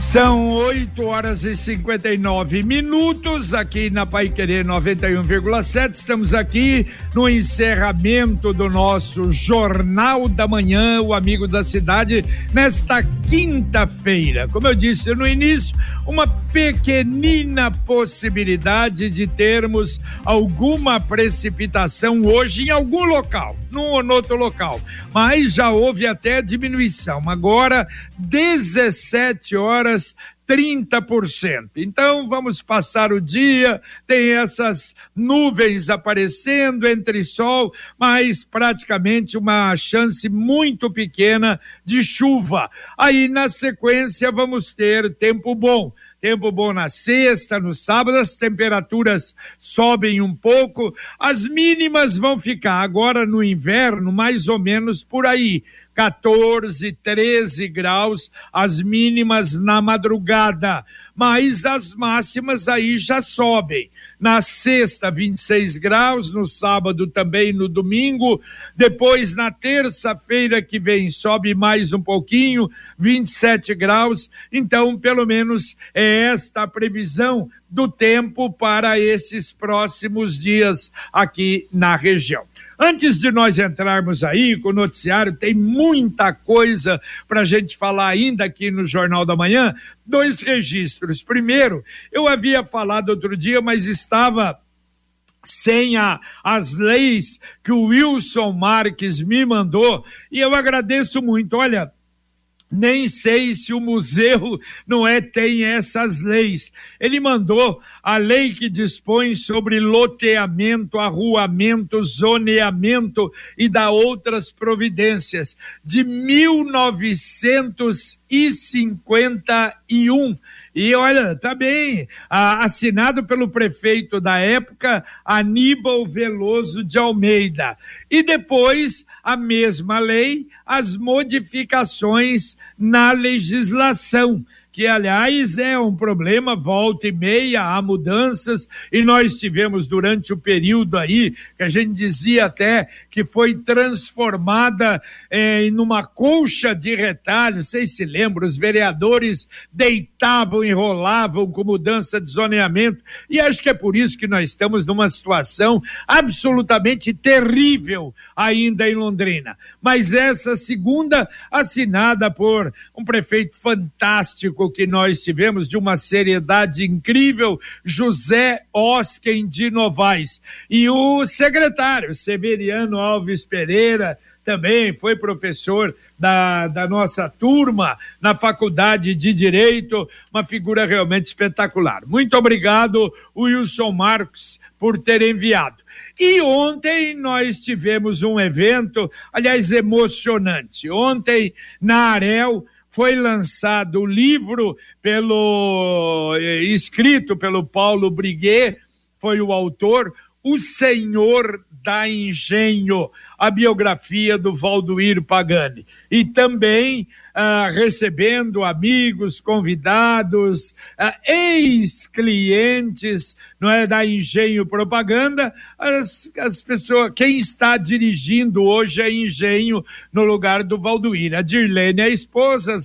São 8 horas e 59 minutos aqui na Pai Querer 91,7. Estamos aqui no encerramento do nosso Jornal da Manhã, o Amigo da Cidade, nesta quinta-feira. Como eu disse no início, uma pequenina possibilidade de termos alguma precipitação hoje em algum local, num ou outro local. Mas já houve até diminuição. Agora, 17 horas 30%. Então vamos passar o dia, tem essas nuvens aparecendo entre sol, mas praticamente uma chance muito pequena de chuva. Aí na sequência vamos ter tempo bom. Tempo bom na sexta, no sábado, as temperaturas sobem um pouco, as mínimas vão ficar agora no inverno mais ou menos por aí. 14, 13 graus, as mínimas na madrugada, mas as máximas aí já sobem. Na sexta, 26 graus, no sábado também, no domingo. Depois, na terça-feira que vem, sobe mais um pouquinho, 27 graus. Então, pelo menos é esta a previsão do tempo para esses próximos dias aqui na região. Antes de nós entrarmos aí com o noticiário, tem muita coisa para a gente falar ainda aqui no Jornal da Manhã. Dois registros. Primeiro, eu havia falado outro dia, mas estava sem a, as leis que o Wilson Marques me mandou, e eu agradeço muito. Olha, nem sei se o museu não é tem essas leis. Ele mandou a lei que dispõe sobre loteamento, arruamento, zoneamento e da outras providências de 1951 e olha, tá bem, assinado pelo prefeito da época, Aníbal Veloso de Almeida. E depois, a mesma lei, as modificações na legislação que aliás é um problema volta e meia, há mudanças, e nós tivemos durante o período aí, que a gente dizia até que foi transformada eh, em uma colcha de retalho, vocês se lembram, os vereadores deitavam, enrolavam com mudança de zoneamento, e acho que é por isso que nós estamos numa situação absolutamente terrível ainda em Londrina. Mas essa segunda, assinada por um prefeito fantástico que nós tivemos, de uma seriedade incrível, José Osken de Novaes, e o secretário, Severiano Alves Pereira, também foi professor da, da nossa turma na Faculdade de Direito, uma figura realmente espetacular. Muito obrigado, Wilson Marcos, por ter enviado. E ontem nós tivemos um evento, aliás, emocionante. Ontem, na Arel, foi lançado o livro pelo eh, escrito pelo Paulo Briguet, foi o autor, O Senhor da Engenho, a biografia do Valdoir Pagani. E também ah, recebendo amigos, convidados, ah, ex-clientes, não é, da Engenho Propaganda, as, as pessoas, quem está dirigindo hoje é Engenho no lugar do Valdoir. A Dirlene, a esposa,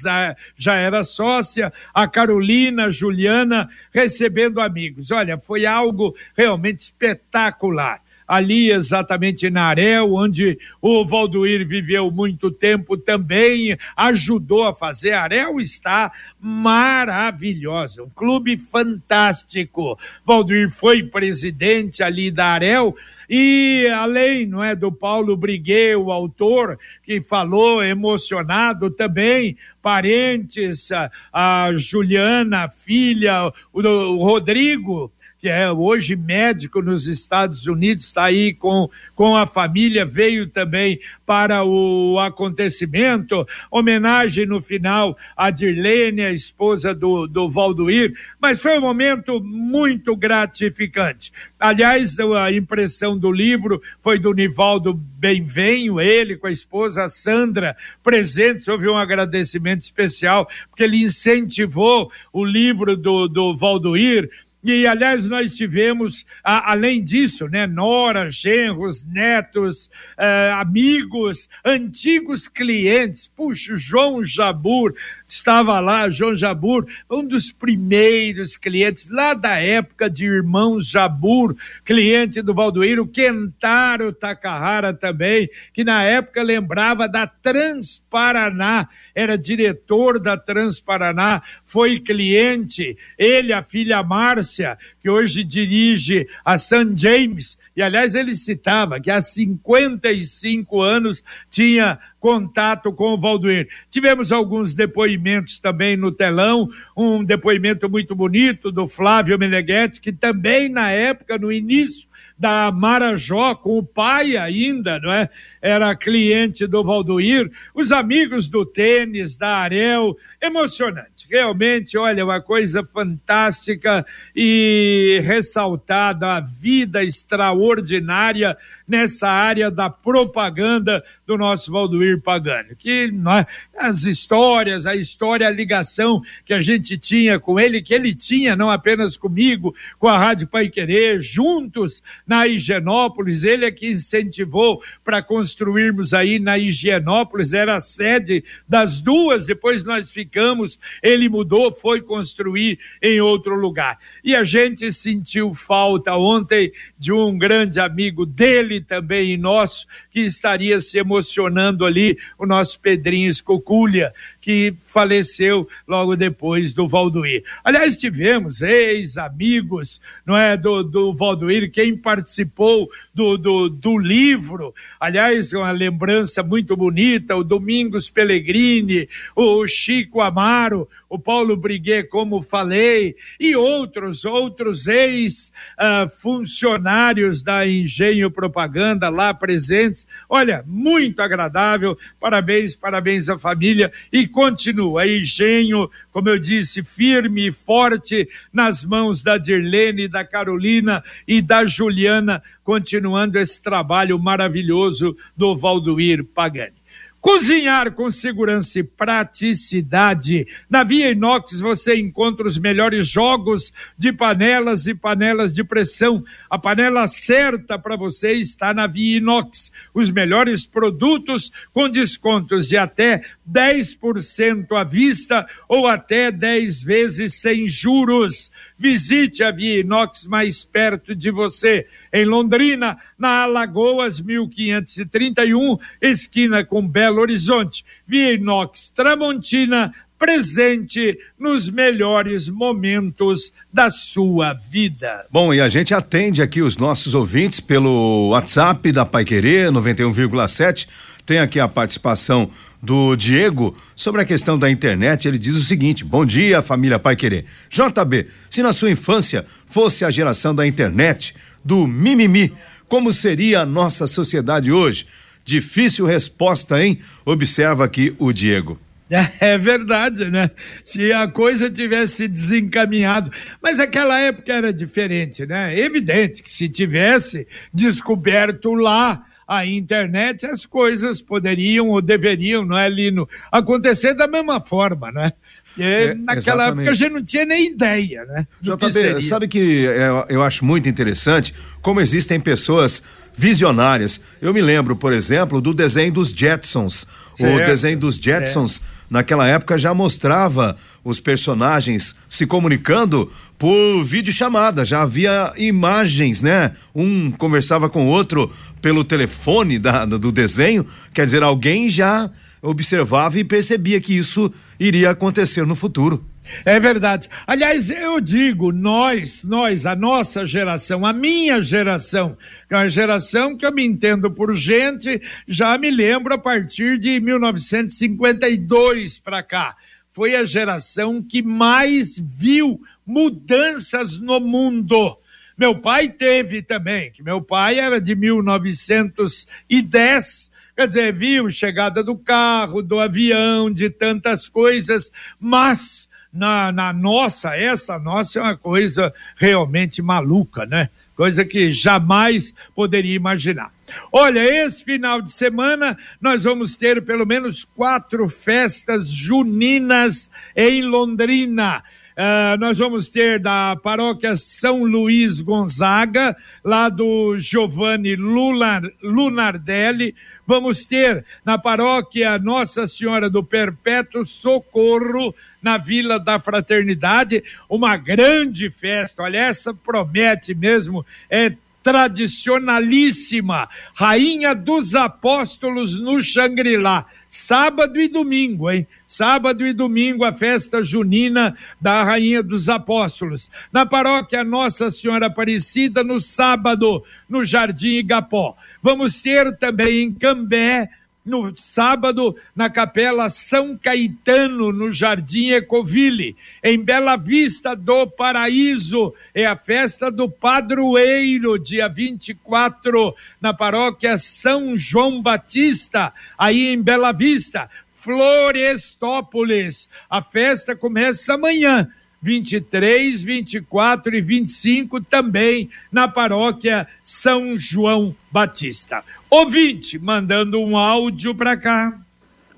já era sócia, a Carolina, a Juliana, recebendo amigos. Olha, foi algo realmente espetacular ali exatamente na Arel, onde o Valdoir viveu muito tempo também, ajudou a fazer. A Arel está maravilhosa, um clube fantástico. Valdoir foi presidente ali da Arel e além, não é, do Paulo Briguet, o autor, que falou emocionado também, parentes, a, a Juliana, a filha, o, o Rodrigo, que é hoje médico nos Estados Unidos, está aí com, com a família, veio também para o acontecimento. Homenagem no final a Dirlene, a esposa do, do Valdoir, mas foi um momento muito gratificante. Aliás, a impressão do livro foi do Nivaldo Benvenho, ele com a esposa Sandra presentes. Houve um agradecimento especial, porque ele incentivou o livro do, do Valdoir E, aliás, nós tivemos, a, além disso, né, Nora, genros, netos, uh, amigos, antigos clientes. Puxa, João Jabur estava lá, João Jabur, um dos primeiros clientes lá da época de Irmãos Jabur, cliente do Valdoeiro, Kentaro Takahara também, que na época lembrava da Transparaná era diretor da Transparaná, foi cliente, ele, a filha Márcia, que hoje dirige a St. James, e aliás ele citava que há 55 anos tinha contato com o Valdoir. Tivemos alguns depoimentos também no telão, um depoimento muito bonito do Flávio Meneghetti, que também na época, no início da Marajó, com o pai ainda, não é? Era cliente do Valdoir, os amigos do tênis, da Arel, emocionante. Realmente, olha, uma coisa fantástica e ressaltada a vida extraordinária nessa área da propaganda do nosso Valdoir Pagani, que é, as histórias, a história, a ligação que a gente tinha com ele, que ele tinha não apenas comigo, com a Rádio Pai Querer, juntos na Higienópolis, ele é que incentivou para construirmos aí na Higienópolis, era a sede das duas, depois nós ficamos, ele mudou, foi construir em outro lugar. E a gente sentiu falta ontem de um grande amigo dele também e nosso, que estaria se emocionando ali, o nosso Pedrinho Escoculha, que faleceu logo depois do Valdoir. Aliás, tivemos ex-amigos, não é, do, do Valdoir, quem participou do, do, do livro, aliás, uma lembrança muito bonita, o Domingos Pellegrini, o Chico Amaro, o Paulo Briguet, como falei, e outros, outros ex-funcionários uh, da Engenho Propaganda lá presentes. Olha, muito agradável, parabéns, parabéns à família e continua. Engenho, como eu disse, firme e forte nas mãos da Dirlene, da Carolina e da Juliana, continuando esse trabalho maravilhoso do Valdoir Pagani. Cozinhar com segurança e praticidade. Na Via Inox você encontra os melhores jogos de panelas e panelas de pressão. A panela certa para você está na Via Inox. Os melhores produtos com descontos de até 10% à vista ou até 10 vezes sem juros. Visite a Via Inox mais perto de você em Londrina, na Alagoas 1531, esquina com Belo Horizonte. Via Inox Tramontina, presente nos melhores momentos da sua vida. Bom, e a gente atende aqui os nossos ouvintes pelo WhatsApp da Pai Querer 91,7. Tem aqui a participação do Diego sobre a questão da internet. Ele diz o seguinte: Bom dia, família Pai Querer. JB, se na sua infância fosse a geração da internet, do mimimi. Como seria a nossa sociedade hoje? Difícil resposta, hein? Observa aqui o Diego. É verdade, né? Se a coisa tivesse desencaminhado. Mas aquela época era diferente, né? Evidente que se tivesse descoberto lá a internet, as coisas poderiam ou deveriam, não é, Lino? Acontecer da mesma forma, né? É, naquela exatamente. época a gente não tinha nem ideia, né? JB, que sabe que eu, eu acho muito interessante como existem pessoas visionárias. Eu me lembro, por exemplo, do desenho dos Jetsons. Certo. O desenho dos Jetsons, é. naquela época, já mostrava os personagens se comunicando por videochamada. Já havia imagens, né? Um conversava com o outro pelo telefone da, do desenho. Quer dizer, alguém já observava e percebia que isso iria acontecer no futuro. É verdade. Aliás, eu digo, nós, nós, a nossa geração, a minha geração, que é uma geração que eu me entendo por gente, já me lembro a partir de 1952 para cá. Foi a geração que mais viu mudanças no mundo. Meu pai teve também, que meu pai era de 1910 Quer dizer, viu chegada do carro, do avião, de tantas coisas, mas na, na nossa, essa nossa é uma coisa realmente maluca, né? Coisa que jamais poderia imaginar. Olha, esse final de semana nós vamos ter pelo menos quatro festas juninas em Londrina. Uh, nós vamos ter da paróquia São Luís Gonzaga, lá do Giovanni Lunar, Lunardelli. Vamos ter na paróquia Nossa Senhora do Perpétuo Socorro, na Vila da Fraternidade, uma grande festa. Olha, essa promete mesmo, é tradicionalíssima. Rainha dos Apóstolos no Xangri-Lá sábado e domingo, hein? Sábado e domingo, a festa junina da Rainha dos Apóstolos. Na paróquia Nossa Senhora Aparecida, no sábado, no Jardim Igapó. Vamos ter também em Cambé, no sábado na Capela São Caetano, no Jardim Ecoville. Em Bela Vista do Paraíso, é a festa do padroeiro, dia 24, na paróquia São João Batista, aí em Bela Vista. Florestópolis, a festa começa amanhã 23, 24 e 25 também na paróquia São João Batista. Ouvinte, mandando um áudio para cá.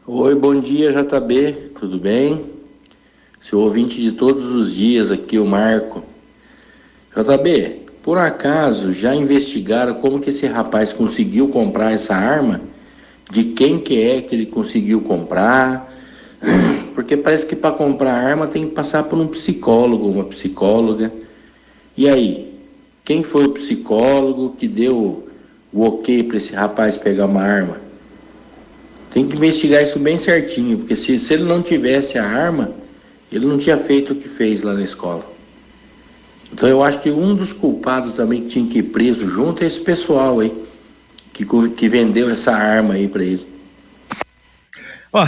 Oi, bom dia, JB, tudo bem? Seu ouvinte de todos os dias aqui, o Marco. JB, por acaso já investigaram como que esse rapaz conseguiu comprar essa arma? De quem que é que ele conseguiu comprar? Porque parece que para comprar arma tem que passar por um psicólogo, uma psicóloga. E aí, quem foi o psicólogo que deu o ok para esse rapaz pegar uma arma? Tem que investigar isso bem certinho, porque se, se ele não tivesse a arma, ele não tinha feito o que fez lá na escola. Então eu acho que um dos culpados também que tinha que ir preso junto é esse pessoal aí, que, que vendeu essa arma aí para ele. Ó,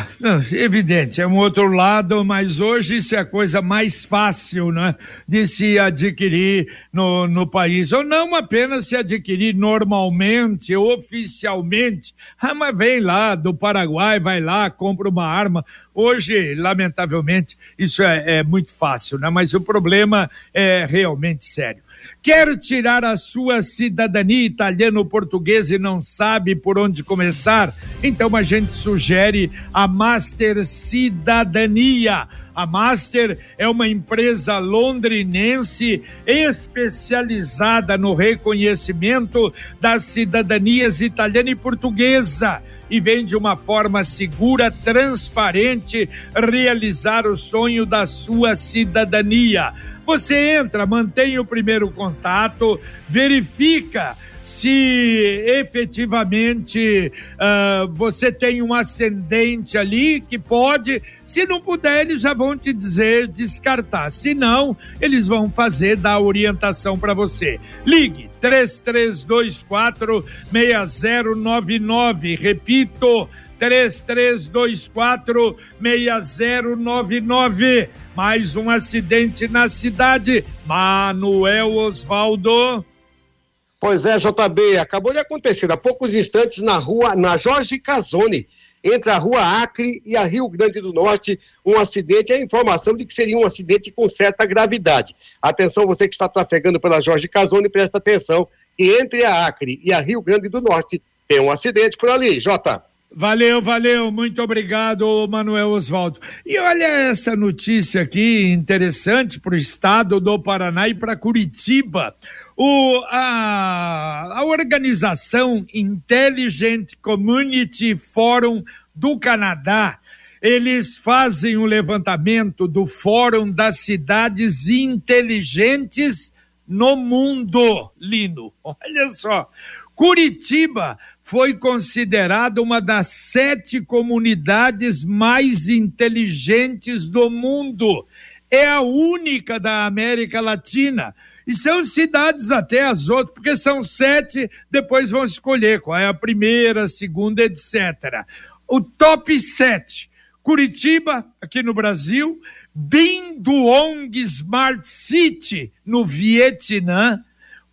evidente, é um outro lado, mas hoje isso é a coisa mais fácil, né? De se adquirir no, no país. Ou não apenas se adquirir normalmente, oficialmente. Ah, mas vem lá do Paraguai, vai lá, compra uma arma. Hoje, lamentavelmente, isso é, é muito fácil, né? Mas o problema é realmente sério. Quer tirar a sua cidadania italiana ou portuguesa e não sabe por onde começar? Então a gente sugere a Master Cidadania. A Master é uma empresa londrinense especializada no reconhecimento das cidadanias italiana e portuguesa e vem de uma forma segura, transparente, realizar o sonho da sua cidadania. Você entra, mantém o primeiro contato, verifica se efetivamente uh, você tem um ascendente ali que pode, se não puder, eles já vão te dizer descartar. Se não, eles vão fazer da orientação para você. Ligue 3324 6099. Repito, 3324 6099. Mais um acidente na cidade. Manuel Osvaldo. Pois é, JB, acabou de acontecer há poucos instantes na rua, na Jorge Casone, entre a rua Acre e a Rio Grande do Norte, um acidente, a informação de que seria um acidente com certa gravidade. Atenção, você que está trafegando pela Jorge Casone, presta atenção, que entre a Acre e a Rio Grande do Norte tem um acidente por ali, Jota. Valeu, valeu, muito obrigado, Manuel Oswaldo. E olha essa notícia aqui interessante para o estado do Paraná e para Curitiba. O, a, a organização Intelligent Community Forum do Canadá, eles fazem um levantamento do Fórum das Cidades Inteligentes no Mundo, Lino. Olha só, Curitiba foi considerada uma das sete comunidades mais inteligentes do mundo. É a única da América Latina. E são cidades até as outras, porque são sete, depois vão escolher qual é a primeira, a segunda, etc. O top sete: Curitiba, aqui no Brasil, Binduong Smart City, no Vietnã,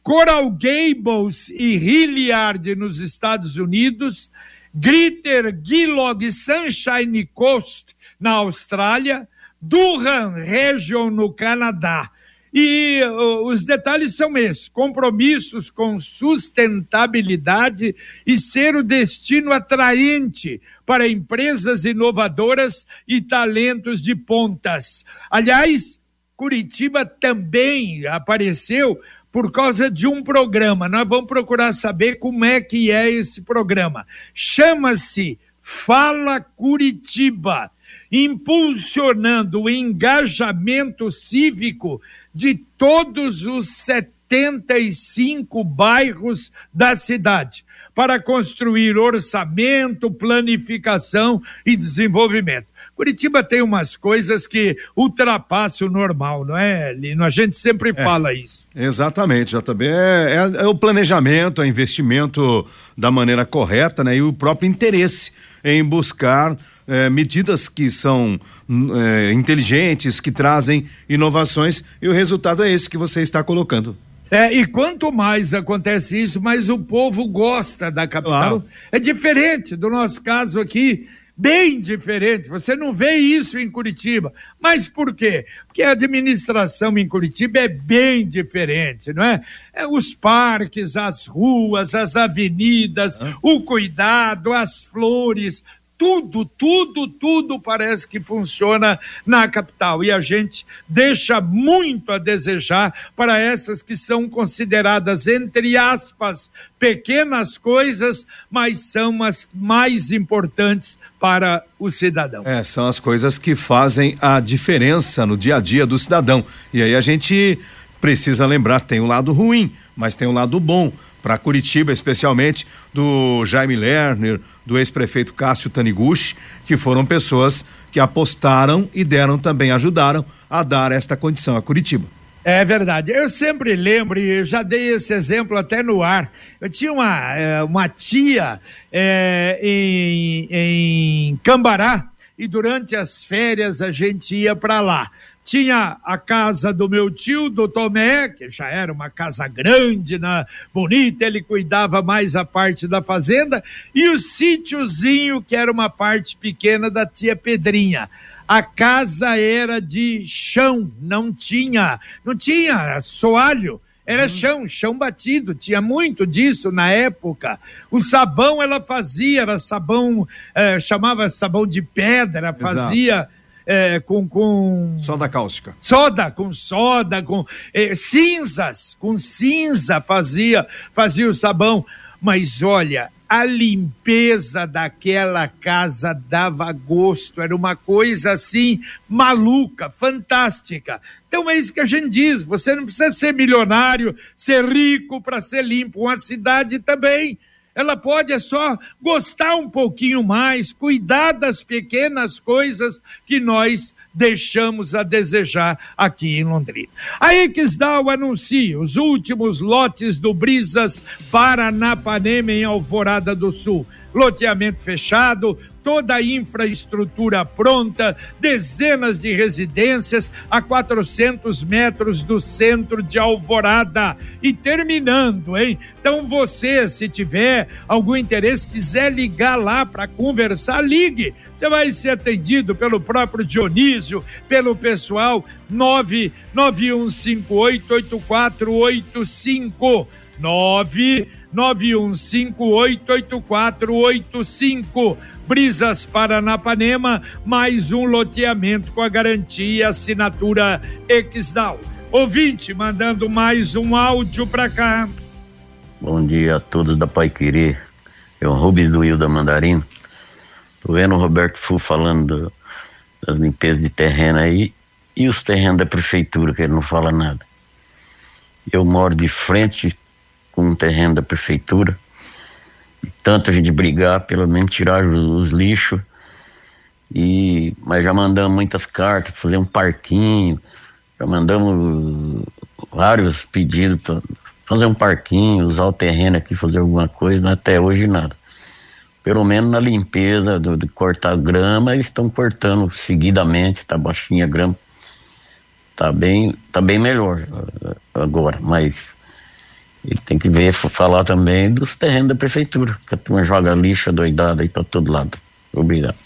Coral Gables e Hilliard nos Estados Unidos, Greater Gillog Sunshine Coast na Austrália, Durham Region no Canadá. E os detalhes são esses: compromissos com sustentabilidade e ser o destino atraente para empresas inovadoras e talentos de pontas. Aliás, Curitiba também apareceu por causa de um programa. Nós vamos procurar saber como é que é esse programa. Chama-se Fala Curitiba, impulsionando o engajamento cívico de todos os 75 bairros da cidade para construir orçamento, planificação e desenvolvimento. Curitiba tem umas coisas que ultrapassam o normal, não é, Lino? A gente sempre é, fala isso. Exatamente, JB. É, é, é o planejamento, é investimento da maneira correta, né? E o próprio interesse em buscar é, medidas que são é, inteligentes, que trazem inovações, e o resultado é esse que você está colocando. É, e quanto mais acontece isso, mais o povo gosta da capital. Claro. É diferente do nosso caso aqui bem diferente. Você não vê isso em Curitiba. Mas por quê? Porque a administração em Curitiba é bem diferente, não é? é os parques, as ruas, as avenidas, ah. o cuidado, as flores, tudo, tudo, tudo parece que funciona na capital. E a gente deixa muito a desejar para essas que são consideradas, entre aspas, pequenas coisas, mas são as mais importantes para o cidadão. É, são as coisas que fazem a diferença no dia a dia do cidadão. E aí a gente precisa lembrar, tem um lado ruim, mas tem um lado bom para Curitiba, especialmente do Jaime Lerner, do ex-prefeito Cássio Taniguchi, que foram pessoas que apostaram e deram também, ajudaram a dar esta condição a Curitiba. É verdade. Eu sempre lembro, e já dei esse exemplo até no ar. Eu tinha uma, eh, uma tia é, em, em Cambará e durante as férias a gente ia para lá. Tinha a casa do meu tio, do Tomé, que já era uma casa grande, né, bonita, ele cuidava mais a parte da fazenda, e o sítiozinho, que era uma parte pequena da tia Pedrinha. A casa era de chão, não tinha, não tinha soalho, era hum. chão, chão batido, tinha muito disso na época. O sabão ela fazia, era sabão, eh, chamava sabão de pedra, fazia. Exato é, com, com. Soda cáustica. Soda, com soda, com é, cinzas, com cinza fazia, fazia o sabão. Mas olha, a limpeza daquela casa dava gosto, era uma coisa assim maluca, fantástica. Então é isso que a gente diz: você não precisa ser milionário, ser rico para ser limpo. Uma cidade também ela pode é só gostar um pouquinho mais, cuidar das pequenas coisas que nós deixamos a desejar aqui em Londrina. A Exdal anuncia os últimos lotes do Brisas Paranapanema em Alvorada do Sul. Loteamento fechado, toda a infraestrutura pronta, dezenas de residências a 400 metros do centro de Alvorada. E terminando, hein? Então você, se tiver algum interesse, quiser ligar lá para conversar, ligue. Você vai ser atendido pelo próprio Dionísio, pelo pessoal 991588485. 991588485. Brisas Paranapanema, mais um loteamento com a garantia assinatura Exdal. Ouvinte, mandando mais um áudio para cá. Bom dia a todos da Pai Querer. É o Rubens do Rio da Mandarina. Tô vendo o Roberto Fu falando do, das limpezas de terreno aí e os terrenos da prefeitura, que ele não fala nada. Eu moro de frente com um terreno da prefeitura tanto a gente brigar, pelo menos tirar os, os lixos. E, mas já mandamos muitas cartas, fazer um parquinho, já mandamos vários pedidos para fazer um parquinho, usar o terreno aqui, fazer alguma coisa, mas até hoje nada. Pelo menos na limpeza, do, de cortar grama, eles estão cortando seguidamente, tá baixinha a grama. Tá bem, tá bem melhor agora, mas ele tem que ver, falar também dos terrenos da prefeitura, que a turma joga lixo doidada aí para todo lado. Obrigado.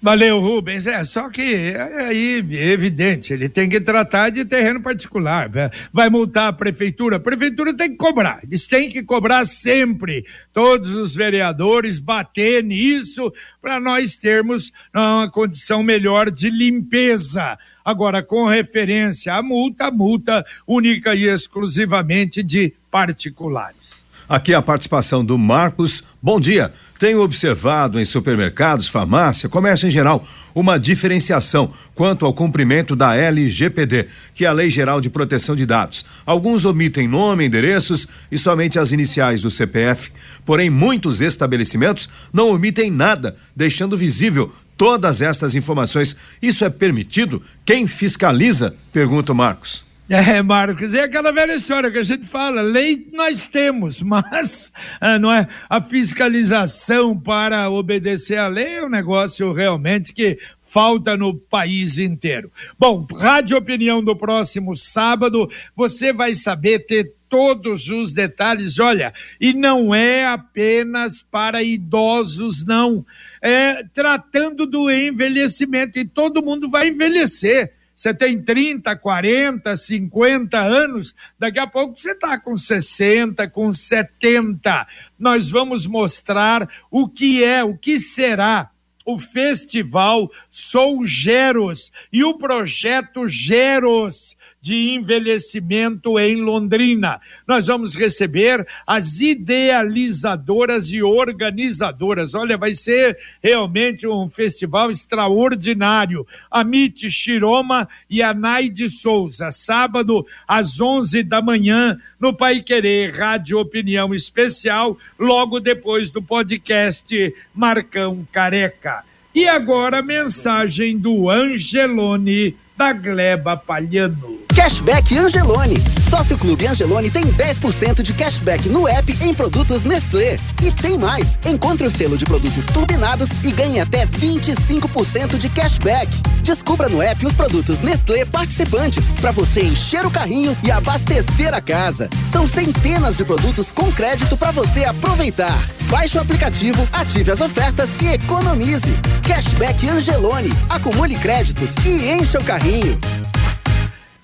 Valeu, Rubens. É, só que é, aí é evidente, ele tem que tratar de terreno particular. Né? Vai multar a prefeitura, a prefeitura tem que cobrar. Eles têm que cobrar sempre. Todos os vereadores bater nisso para nós termos uma condição melhor de limpeza Agora, com referência à multa, multa única e exclusivamente de particulares. Aqui a participação do Marcos. Bom dia. Tenho observado em supermercados, farmácia, comércio em geral, uma diferenciação quanto ao cumprimento da LGPD, que é a Lei Geral de Proteção de Dados. Alguns omitem nome, endereços e somente as iniciais do CPF. Porém, muitos estabelecimentos não omitem nada, deixando visível todas estas informações. Isso é permitido? Quem fiscaliza? Pergunta o Marcos. É, Marcos, é aquela velha história que a gente fala, lei nós temos, mas ah, não é a fiscalização para obedecer à lei é um negócio realmente que falta no país inteiro. Bom, Rádio Opinião do próximo sábado, você vai saber ter todos os detalhes, olha, e não é apenas para idosos, não. É tratando do envelhecimento, e todo mundo vai envelhecer você tem 30, 40, 50 anos, daqui a pouco você está com 60, com 70. Nós vamos mostrar o que é, o que será o festival Sou Geros e o projeto Geros de envelhecimento em Londrina. Nós vamos receber as idealizadoras e organizadoras. Olha, vai ser realmente um festival extraordinário. A Mite Shiroma e a Naide Souza, sábado às 11 da manhã no Pai Querer Rádio Opinião Especial, logo depois do podcast Marcão Careca. E agora mensagem do Angelone da Gleba Palhano. Cashback Angelone. Sócio Clube Angelone tem 10% de cashback no app em produtos Nestlé. E tem mais. Encontre o selo de produtos turbinados e ganhe até 25% de cashback. Descubra no app os produtos Nestlé participantes para você encher o carrinho e abastecer a casa. São centenas de produtos com crédito para você aproveitar. Baixe o aplicativo, ative as ofertas e economize. Cashback Angelone. Acumule créditos e encha o carrinho.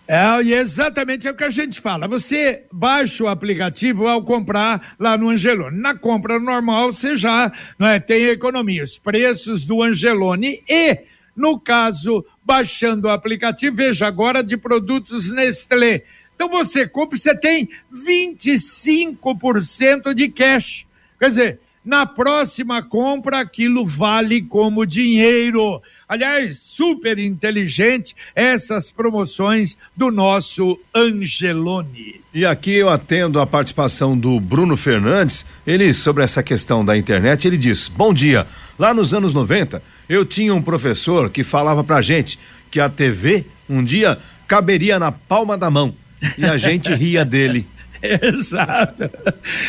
É, e exatamente é o que a gente fala. Você baixa o aplicativo ao comprar lá no Angelone. Na compra normal, você já não é, tem economia, os preços do Angelone. E, no caso, baixando o aplicativo, veja agora de produtos Nestlé. Então você compra, você tem 25% de cash. Quer dizer, na próxima compra, aquilo vale como dinheiro. Aliás, super inteligente essas promoções do nosso Angelone. E aqui eu atendo a participação do Bruno Fernandes. Ele, sobre essa questão da internet, ele diz: Bom dia. Lá nos anos 90, eu tinha um professor que falava pra gente que a TV um dia caberia na palma da mão. E a gente ria dele. Exato.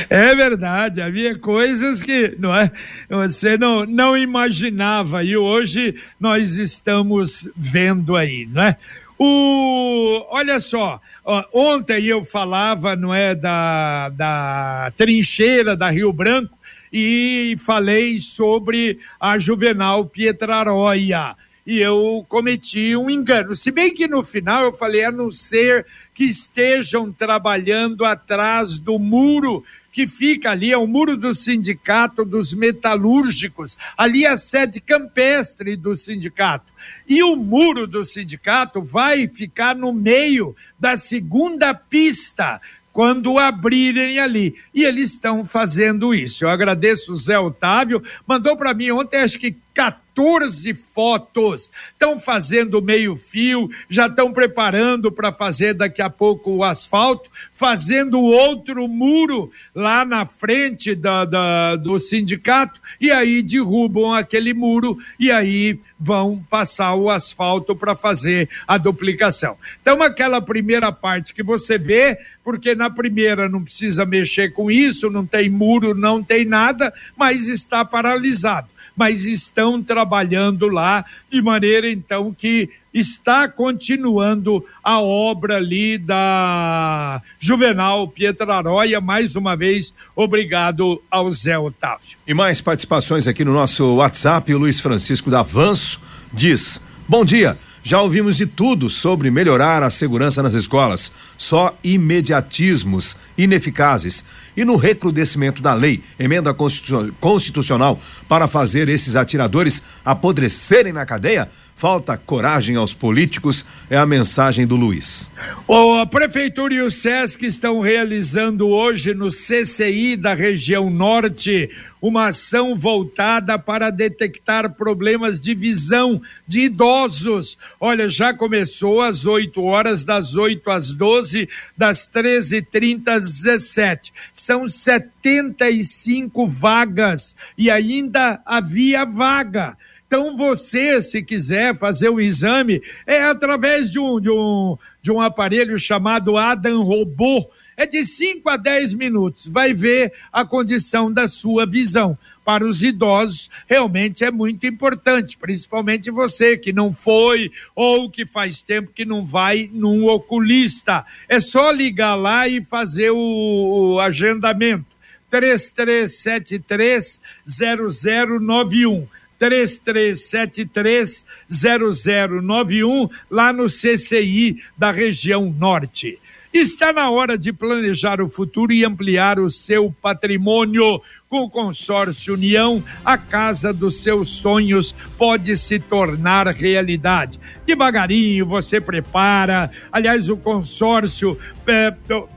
É verdade, havia coisas que não é, você não, não imaginava e hoje nós estamos vendo aí, não é? O, olha só, ontem eu falava, não é, da, da trincheira da Rio Branco e falei sobre a Juvenal Pietraroia e eu cometi um engano. Se bem que no final eu falei, a não ser que estejam trabalhando atrás do muro que fica ali, é o muro do sindicato dos metalúrgicos, ali é a sede campestre do sindicato. E o muro do sindicato vai ficar no meio da segunda pista, quando abrirem ali. E eles estão fazendo isso. Eu agradeço o Zé Otávio, mandou para mim ontem, acho que 14 fotos. Estão fazendo meio-fio, já estão preparando para fazer daqui a pouco o asfalto, fazendo outro muro lá na frente da, da, do sindicato, e aí derrubam aquele muro e aí vão passar o asfalto para fazer a duplicação. Então, aquela primeira parte que você vê, porque na primeira não precisa mexer com isso, não tem muro, não tem nada, mas está paralisado mas estão trabalhando lá de maneira então que está continuando a obra ali da Juvenal Pietraroia. Mais uma vez, obrigado ao Zé Otávio. E mais participações aqui no nosso WhatsApp. O Luiz Francisco da Avanço diz: Bom dia. Já ouvimos de tudo sobre melhorar a segurança nas escolas, só imediatismos ineficazes. E no recrudescimento da lei, emenda constitucional, para fazer esses atiradores apodrecerem na cadeia, Falta coragem aos políticos, é a mensagem do Luiz. O, a Prefeitura e o SESC estão realizando hoje no CCI da região norte uma ação voltada para detectar problemas de visão de idosos. Olha, já começou às 8 horas, das 8 às 12, das 13h30 às 17. São 75 vagas e ainda havia vaga. Então você, se quiser fazer o exame, é através de um, de um, de um aparelho chamado Adam Robô. É de 5 a 10 minutos. Vai ver a condição da sua visão. Para os idosos, realmente é muito importante, principalmente você que não foi ou que faz tempo que não vai num oculista. É só ligar lá e fazer o, o agendamento. 3373 0091 33730091 lá no CCI da região norte. Está na hora de planejar o futuro e ampliar o seu patrimônio. Com o consórcio União, a casa dos seus sonhos pode se tornar realidade. Devagarinho você prepara. Aliás, o consórcio é,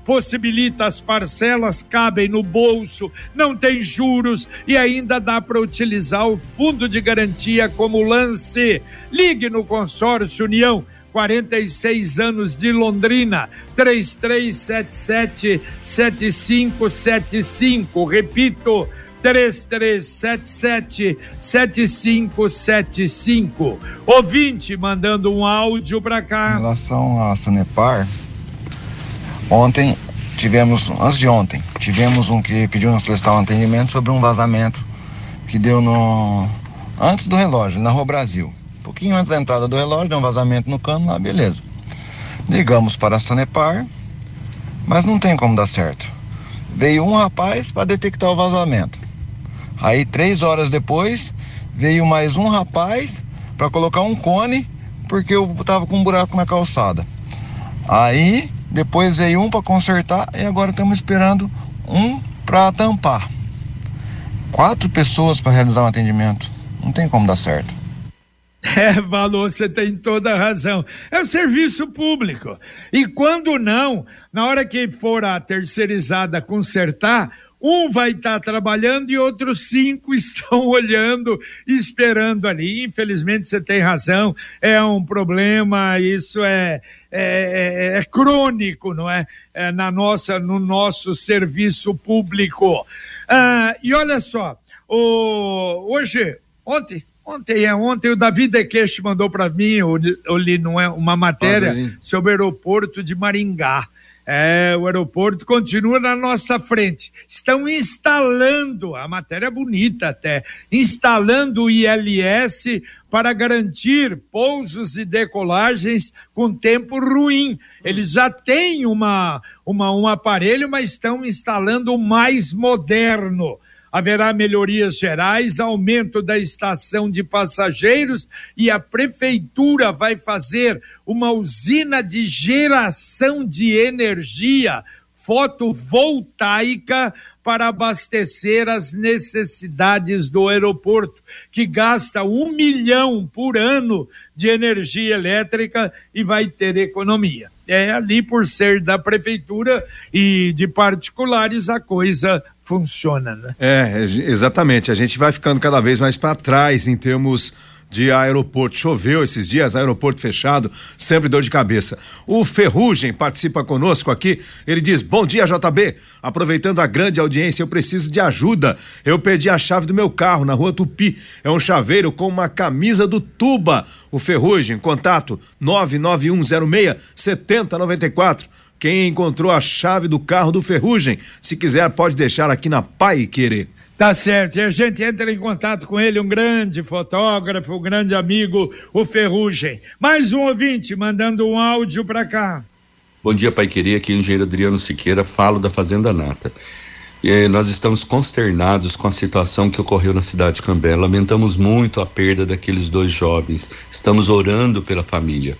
possibilita as parcelas, cabem no bolso, não tem juros e ainda dá para utilizar o fundo de garantia como lance. Ligue no consórcio União 46 anos de Londrina, 3377 7575. Repito, 3377 7575. Ouvinte mandando um áudio para cá. Em relação à Sanepar, ontem tivemos, antes de ontem, tivemos um que pediu nos prestar um atendimento sobre um vazamento que deu no antes do relógio, na Rua Brasil pouquinho antes da entrada do relógio, deu um vazamento no cano lá, beleza. Ligamos para a Sanepar, mas não tem como dar certo. Veio um rapaz para detectar o vazamento. Aí, três horas depois, veio mais um rapaz para colocar um cone, porque eu tava com um buraco na calçada. Aí, depois veio um para consertar e agora estamos esperando um para tampar. Quatro pessoas para realizar um atendimento. Não tem como dar certo. É, valor, você tem toda a razão. É o serviço público. E quando não, na hora que for a terceirizada consertar, um vai estar tá trabalhando e outros cinco estão olhando, esperando ali. Infelizmente, você tem razão, é um problema, isso é, é, é, é crônico, não é? é? Na nossa, no nosso serviço público. Ah, e olha só, o, hoje, ontem, Ontem, é, ontem o Davi Dequeche mandou para mim, eu, eu li não é, uma matéria ah, sobre o aeroporto de Maringá. É, o aeroporto continua na nossa frente. Estão instalando, a matéria é bonita até, instalando o ILS para garantir pousos e decolagens com tempo ruim. Eles já têm uma, uma, um aparelho, mas estão instalando o mais moderno haverá melhorias gerais, aumento da estação de passageiros e a prefeitura vai fazer uma usina de geração de energia fotovoltaica para abastecer as necessidades do aeroporto, que gasta um milhão por ano de energia elétrica e vai ter economia. É ali por ser da prefeitura e de particulares a coisa funciona, né? É, exatamente. A gente vai ficando cada vez mais para trás em termos de aeroporto. Choveu esses dias, aeroporto fechado, sempre dor de cabeça. O Ferrugem participa conosco aqui. Ele diz: Bom dia, JB. Aproveitando a grande audiência, eu preciso de ajuda. Eu perdi a chave do meu carro na rua Tupi. É um chaveiro com uma camisa do Tuba. O Ferrugem, contato 99106 7094. Quem encontrou a chave do carro do Ferrugem, se quiser, pode deixar aqui na Pai Querer. Tá certo, e a gente entra em contato com ele, um grande fotógrafo, um grande amigo, o Ferrugem. Mais um ouvinte mandando um áudio para cá. Bom dia, Pai Querer, aqui é o engenheiro Adriano Siqueira, falo da Fazenda Nata. E, nós estamos consternados com a situação que ocorreu na cidade de Cambé. Lamentamos muito a perda daqueles dois jovens. Estamos orando pela família.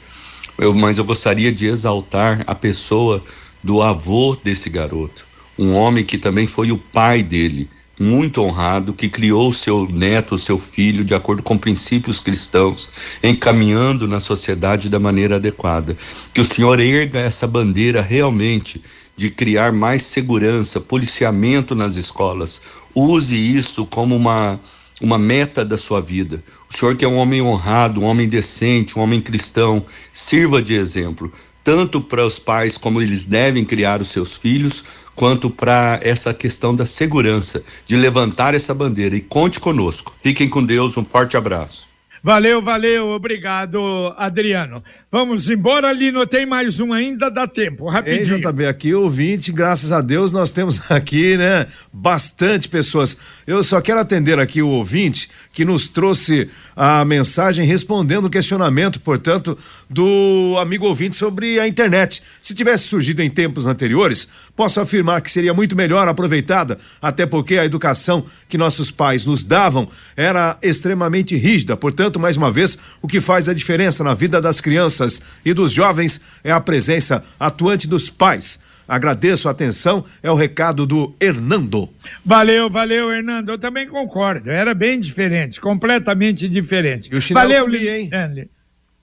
Eu, mas eu gostaria de exaltar a pessoa do avô desse garoto, um homem que também foi o pai dele muito honrado, que criou seu neto, seu filho, de acordo com princípios cristãos, encaminhando na sociedade da maneira adequada. Que o Senhor erga essa bandeira realmente de criar mais segurança, policiamento nas escolas. Use isso como uma, uma meta da sua vida. O senhor que é um homem honrado, um homem decente, um homem cristão, sirva de exemplo, tanto para os pais como eles devem criar os seus filhos, quanto para essa questão da segurança, de levantar essa bandeira. E conte conosco. Fiquem com Deus, um forte abraço. Valeu, valeu, obrigado, Adriano. Vamos embora, Lino. Tem mais um ainda, dá tempo, rapidinho. Ei, JB, aqui ouvinte, graças a Deus nós temos aqui, né, bastante pessoas. Eu só quero atender aqui o ouvinte que nos trouxe a mensagem respondendo o questionamento, portanto, do amigo ouvinte sobre a internet. Se tivesse surgido em tempos anteriores, posso afirmar que seria muito melhor aproveitada, até porque a educação que nossos pais nos davam era extremamente rígida. Portanto, mais uma vez, o que faz a diferença na vida das crianças crianças e dos jovens é a presença atuante dos pais. Agradeço a atenção, é o recado do Hernando. Valeu, valeu, Hernando. Eu também concordo. Era bem diferente, completamente diferente. E o valeu, comia, hein?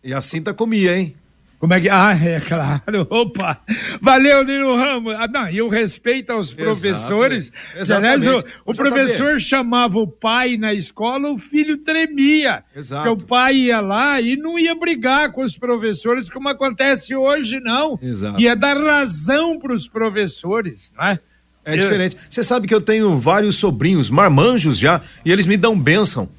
E a cinta comia, hein? Como é que. Ah, é claro. Opa! Valeu, Nino Ramos. Ah, não, e o respeito aos Exato. professores. Exatamente. Aliás, o, o professor chamava o pai na escola, o filho tremia. Exato. Porque o pai ia lá e não ia brigar com os professores, como acontece hoje, não. Exato. Ia dar razão para os professores, não é? É diferente. Você sabe que eu tenho vários sobrinhos, marmanjos já, e eles me dão bênção.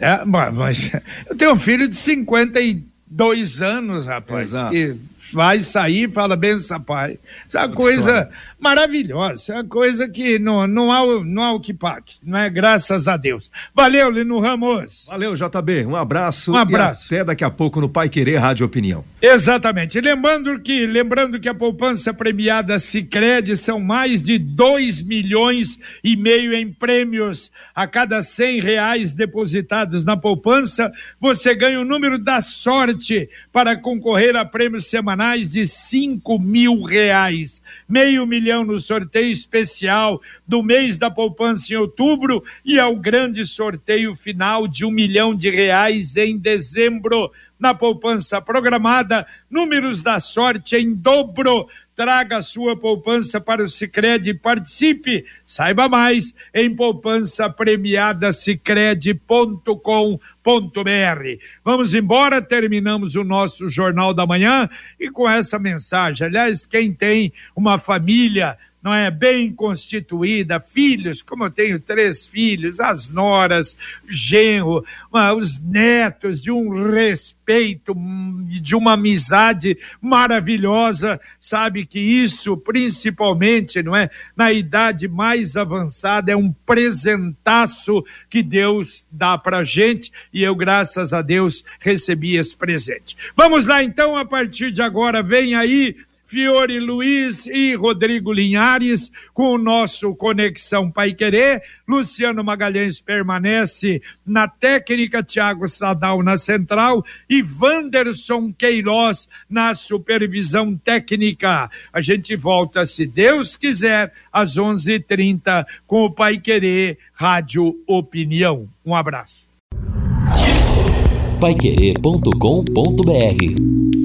É, mas eu tenho um filho de 50 e dois anos, rapaz, Exato. que vai sair e fala, benção, pai. Isso é uma coisa história. maravilhosa, é uma coisa que não, não, há, não há o que pague, não é? Graças a Deus. Valeu, Lino Ramos. Valeu, JB, um abraço. Um abraço. até daqui a pouco no Pai Querer Rádio Opinião. Exatamente. Lembrando que, lembrando que a poupança premiada Sicredi são mais de 2 milhões e meio em prêmios. A cada 100 reais depositados na poupança, você ganha o número da sorte para concorrer a prêmios semanais de 5 mil reais. Meio milhão no sorteio especial do mês da poupança em outubro e ao grande sorteio final de um milhão de reais em dezembro na poupança programada, números da sorte em dobro. Traga sua poupança para o Sicredi e participe. Saiba mais em poupança premiada. Vamos embora, terminamos o nosso Jornal da Manhã e com essa mensagem. Aliás, quem tem uma família não é bem constituída, filhos, como eu tenho três filhos, as noras, genro, os netos, de um respeito, de uma amizade maravilhosa, sabe que isso, principalmente, não é, na idade mais avançada, é um presentaço que Deus dá pra gente e eu, graças a Deus, recebi esse presente. Vamos lá então, a partir de agora, vem aí Fiore Luiz e Rodrigo Linhares com o nosso Conexão Pai Querer. Luciano Magalhães permanece na técnica, Tiago Sadal na central e Wanderson Queiroz na supervisão técnica. A gente volta, se Deus quiser, às 11:30 com o Pai Querer Rádio Opinião. Um abraço. Paiquerê.com.br